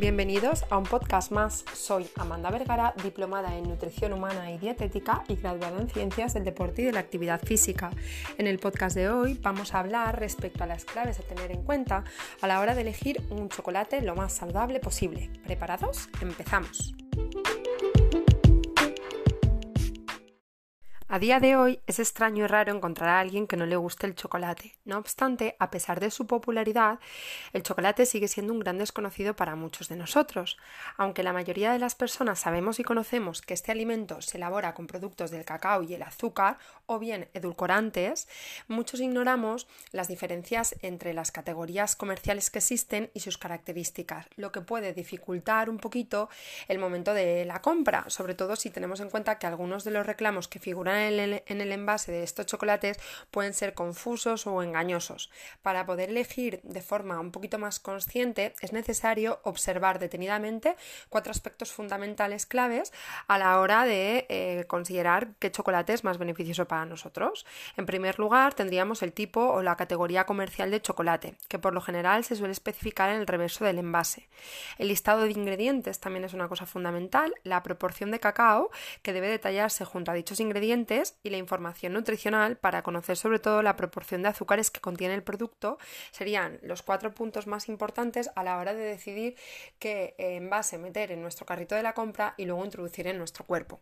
Bienvenidos a un podcast más. Soy Amanda Vergara, diplomada en nutrición humana y dietética y graduada en ciencias del deporte y de la actividad física. En el podcast de hoy vamos a hablar respecto a las claves a tener en cuenta a la hora de elegir un chocolate lo más saludable posible. ¿Preparados? Empezamos. A día de hoy es extraño y raro encontrar a alguien que no le guste el chocolate. No obstante, a pesar de su popularidad, el chocolate sigue siendo un gran desconocido para muchos de nosotros. Aunque la mayoría de las personas sabemos y conocemos que este alimento se elabora con productos del cacao y el azúcar o bien edulcorantes, muchos ignoramos las diferencias entre las categorías comerciales que existen y sus características, lo que puede dificultar un poquito el momento de la compra, sobre todo si tenemos en cuenta que algunos de los reclamos que figuran en el, envase de estos chocolates pueden ser confusos o engañosos. Para poder elegir de forma un poquito más consciente es necesario observar detenidamente cuatro aspectos fundamentales claves a la hora de eh, considerar qué chocolate es más beneficioso para nosotros. En primer lugar, tendríamos el tipo o la categoría comercial de chocolate, que por lo general se suele especificar en el reverso del envase. El listado de ingredientes también es una cosa fundamental, la proporción de cacao que debe detallarse junto a dichos ingredientes y la información nutricional para conocer sobre todo la proporción de azúcares que contiene el producto serían los cuatro puntos más importantes a la hora de decidir qué envase meter en nuestro carrito de la compra y luego introducir en nuestro cuerpo.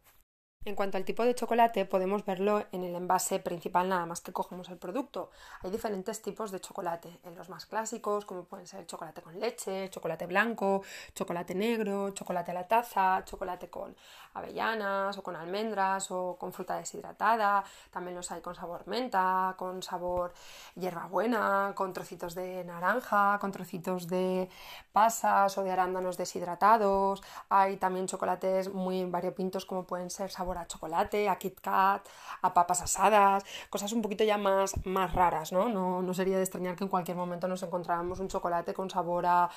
En cuanto al tipo de chocolate, podemos verlo en el envase principal nada más que cogemos el producto. Hay diferentes tipos de chocolate. En los más clásicos, como pueden ser chocolate con leche, chocolate blanco, chocolate negro, chocolate a la taza, chocolate con avellanas o con almendras o con fruta deshidratada. También los hay con sabor menta, con sabor hierbabuena, con trocitos de naranja, con trocitos de pasas o de arándanos deshidratados. Hay también chocolates muy variopintos como pueden ser sabor a chocolate, a Kit Kat, a papas asadas, cosas un poquito ya más, más raras, ¿no? ¿no? sería de extrañar que en cualquier momento nos encontráramos un chocolate con sabor a,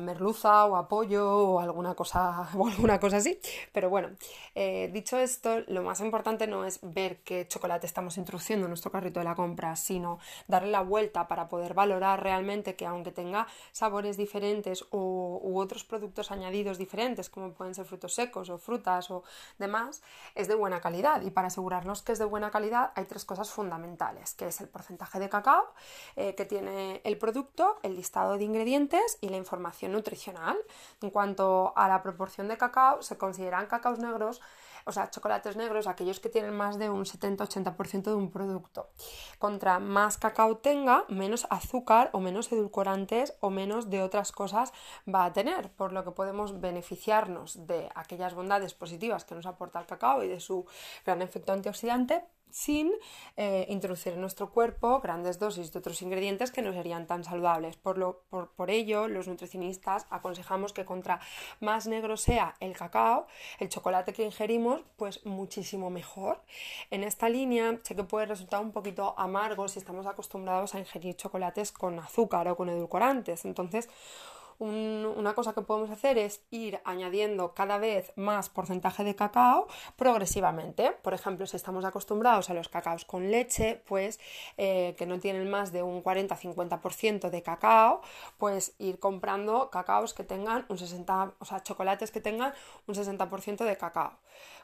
merluza o a pollo o alguna cosa, o alguna cosa así. Pero bueno, eh, dicho esto, lo más importante no es ver qué chocolate estamos introduciendo en nuestro carrito de la compra, sino darle la vuelta para poder valorar realmente que aunque tenga sabores diferentes u, u otros productos añadidos diferentes, como pueden ser frutos secos o frutas o demás, es de buena calidad y para asegurarnos que es de buena calidad hay tres cosas fundamentales, que es el porcentaje de cacao eh, que tiene el producto, el listado de ingredientes y la información nutricional. En cuanto a la proporción de cacao, se consideran cacaos negros o sea, chocolates negros, aquellos que tienen más de un 70-80% de un producto. Contra más cacao tenga, menos azúcar o menos edulcorantes o menos de otras cosas va a tener, por lo que podemos beneficiarnos de aquellas bondades positivas que nos aporta el cacao y de su gran efecto antioxidante, sin eh, introducir en nuestro cuerpo grandes dosis de otros ingredientes que no serían tan saludables. Por, lo, por, por, ello, los nutricionistas aconsejamos que contra más negro sea el cacao, el chocolate que ingerimos, pues muchísimo mejor. En esta línea sé que puede resultar un poquito amargo si estamos acostumbrados a ingerir chocolates con azúcar o con edulcorantes. Entonces, una cosa que podemos hacer es ir añadiendo cada vez más porcentaje de cacao progresivamente. Por ejemplo, si estamos acostumbrados a los cacaos con leche, pues eh, que no tienen más de un 40-50% de cacao, pues ir comprando cacaos que tengan un 60, o sea, chocolates que tengan un 60% de cacao.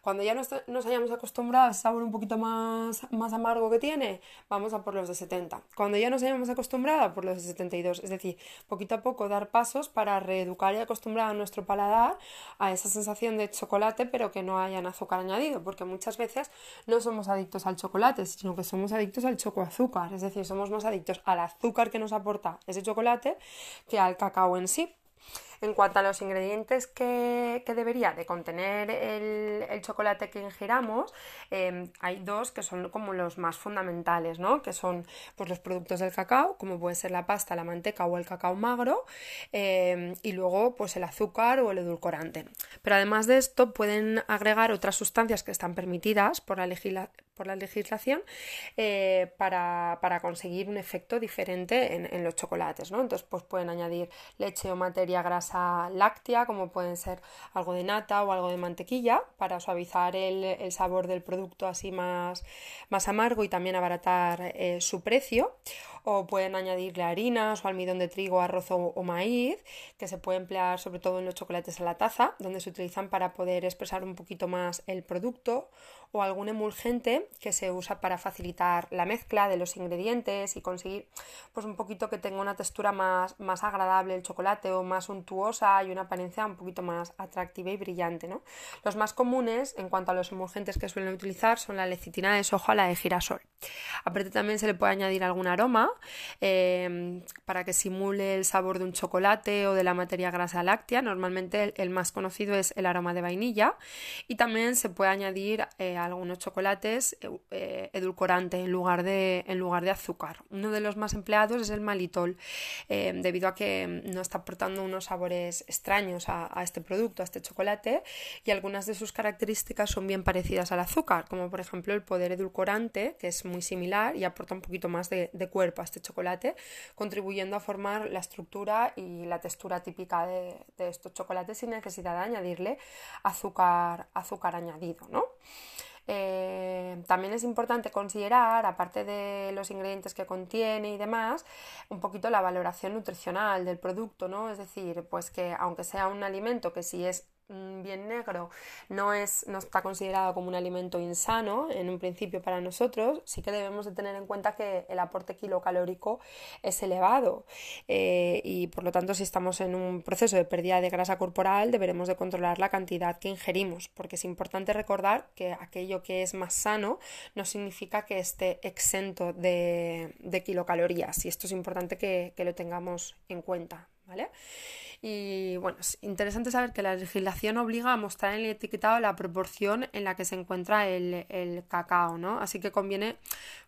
Cuando ya nos, hayamos acostumbrado al sabor un poquito más, más amargo que tiene, vamos a por los de 70. Cuando ya nos hayamos acostumbrado, por los de 72. Es decir, poquito a poco dar pasos para reeducar y acostumbrar a nuestro paladar a esa sensación de chocolate, pero que no hayan azúcar añadido, porque muchas veces no somos adictos al chocolate, sino que somos adictos al chocoazúcar. Es decir, somos más adictos al azúcar que nos aporta ese chocolate que al cacao en sí. En cuanto a los ingredientes que, debería de contener el, chocolate que ingiramos, em, hay dos que son como los más fundamentales, ¿no? Que son pues, los productos del cacao, como puede ser la pasta, la manteca o el cacao magro, em, y luego pues el azúcar o el edulcorante. Pero además de esto pueden agregar otras sustancias que están permitidas por la, por la legislación eh, para, conseguir un efecto diferente en, en los chocolates, ¿no? Entonces pues pueden añadir leche o materia grasa láctea, como pueden ser algo de nata o algo de mantequilla, para suavizar el, sabor del producto así más, más amargo y también abaratar eh, su precio o pueden añadirle harinas o almidón de trigo, arroz o, maíz, que se puede emplear sobre todo en los chocolates a la taza, donde se utilizan para poder expresar un poquito más el producto, o algún emulgente que se usa para facilitar la mezcla de los ingredientes y conseguir pues un poquito que tenga una textura más, más agradable el chocolate o más untuosa y una apariencia un poquito más atractiva y brillante. ¿no? Los más comunes en cuanto a los emulgentes que suelen utilizar son la lecitina de soja o la de girasol. Aparte también se le puede añadir algún aroma eh, para que simule el sabor de un chocolate o de la materia grasa láctea. Normalmente el, más conocido es el aroma de vainilla y también se puede añadir eh, algunos chocolates eh, edulcorante en lugar, de, en lugar de azúcar. Uno de los más empleados es el malitol, debido a que no está aportando unos sabores extraños a, este producto, a este chocolate, y algunas de sus características son bien parecidas al azúcar, como por ejemplo el poder edulcorante, que es muy similar y aporta un poquito más de, cuerpo a este chocolate, contribuyendo a formar la estructura y la textura típica de, estos chocolates sin necesidad de añadirle azúcar, azúcar añadido, ¿no? Eh, también es importante considerar, aparte de los ingredientes que contiene y demás, un poquito la valoración nutricional del producto, ¿no? Es decir, pues que aunque sea un alimento que si es bien negro no, es, no está considerado como un alimento insano en un principio para nosotros, sí que debemos de tener en cuenta que el aporte kilocalórico es elevado eh, y por lo tanto si estamos en un proceso de pérdida de grasa corporal deberemos de controlar la cantidad que ingerimos porque es importante recordar que aquello que es más sano no significa que esté exento de, kilocalorías y esto es importante que, que lo tengamos en cuenta. ¿Vale? Y bueno, es interesante saber que la legislación obliga a mostrar en el etiquetado la proporción en la que se encuentra el, el cacao, ¿no? Así que conviene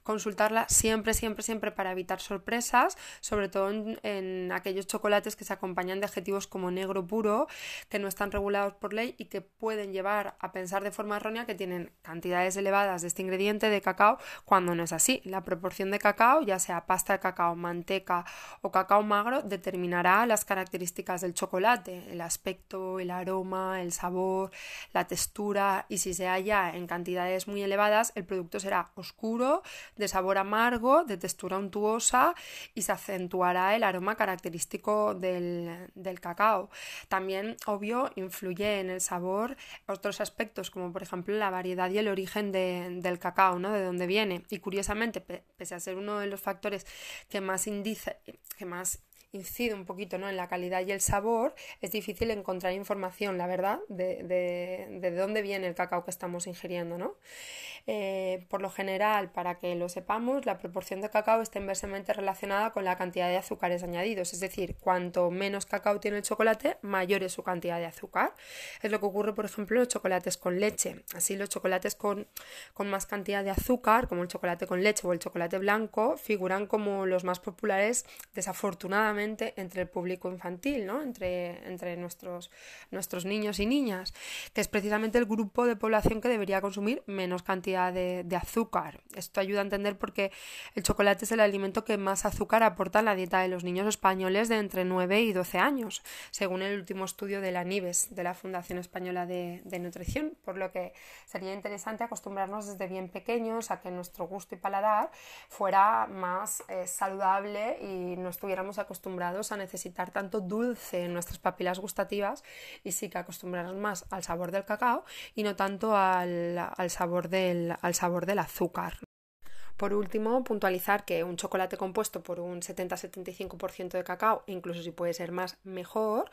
consultarla siempre, siempre, siempre para evitar sorpresas, sobre todo en, aquellos chocolates que se acompañan de adjetivos como negro puro, que no están regulados por ley y que pueden llevar a pensar de forma errónea que tienen cantidades elevadas de este ingrediente de cacao cuando no es así. La proporción de cacao, ya sea pasta de cacao, manteca o cacao magro, determinará las características del chocolate, el aspecto, el aroma, el sabor, la textura y si se halla en cantidades muy elevadas, el producto será oscuro, de sabor amargo, de textura untuosa y se acentuará el aroma característico del, cacao. También, obvio, influye en el sabor otros aspectos como por ejemplo la variedad y el origen del cacao, ¿no? De dónde viene. Y curiosamente, pese a ser uno de los factores que más indice, que más incide un poquito ¿no? en la calidad y el sabor, es difícil encontrar información, la verdad, de, de, dónde viene el cacao que estamos ingiriendo. ¿no? Eh, por lo general, para que lo sepamos, la proporción de cacao está inversamente relacionada con la cantidad de azúcares añadidos, es decir, cuanto menos cacao tiene el chocolate, mayor es su cantidad de azúcar. Es lo que ocurre, por ejemplo, en los chocolates con leche. Así, los chocolates con, con más cantidad de azúcar, como el chocolate con leche o el chocolate blanco, figuran como los más populares, desafortunadamente entre el público infantil, ¿no? entre, entre nuestros, nuestros niños y niñas, que es precisamente el grupo de población que debería consumir menos cantidad de, azúcar. Esto ayuda a entender por qué el chocolate es el alimento que más azúcar aporta en la dieta de los niños españoles de entre 9 y 12 años, según el último estudio de la NIBES, de la Fundación Española de, Nutrición, por lo que sería interesante acostumbrarnos desde bien pequeños a que nuestro gusto y paladar fuera más eh, saludable y no estuviéramos acostumbrados a necesitar tanto dulce en nuestras papilas gustativas y sí que acostumbrarnos más al sabor del cacao y no tanto al, al sabor, del, al sabor del azúcar. Por último, puntualizar que un chocolate compuesto por un 70-75% de cacao, incluso si puede ser más, mejor,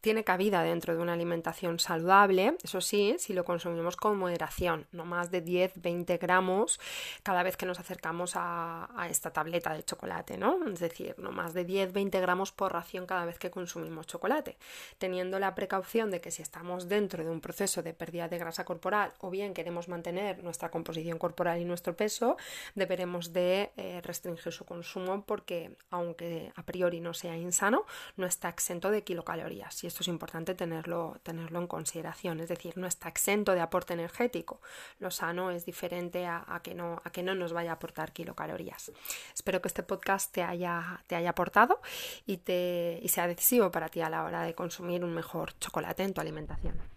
tiene cabida dentro de una alimentación saludable, eso sí, si lo consumimos con moderación, no más de 10-20 gramos cada vez que nos acercamos a, esta tableta de chocolate, ¿no? Es decir, no más de 10-20 gramos por ración cada vez que consumimos chocolate, teniendo la precaución de que si estamos dentro de un proceso de pérdida de grasa corporal o bien queremos mantener nuestra composición corporal y nuestro peso, deberemos de eh, restringir su consumo porque aunque a priori no sea insano, no está exento de kilocalorías y esto es importante tenerlo, tenerlo en consideración, es decir, no está exento de aporte energético. Lo sano es diferente a, que, no, a que no nos vaya a aportar kilocalorías. Espero que este podcast te haya, te haya aportado y, te, y sea decisivo para ti a la hora de consumir un mejor chocolate en tu alimentación.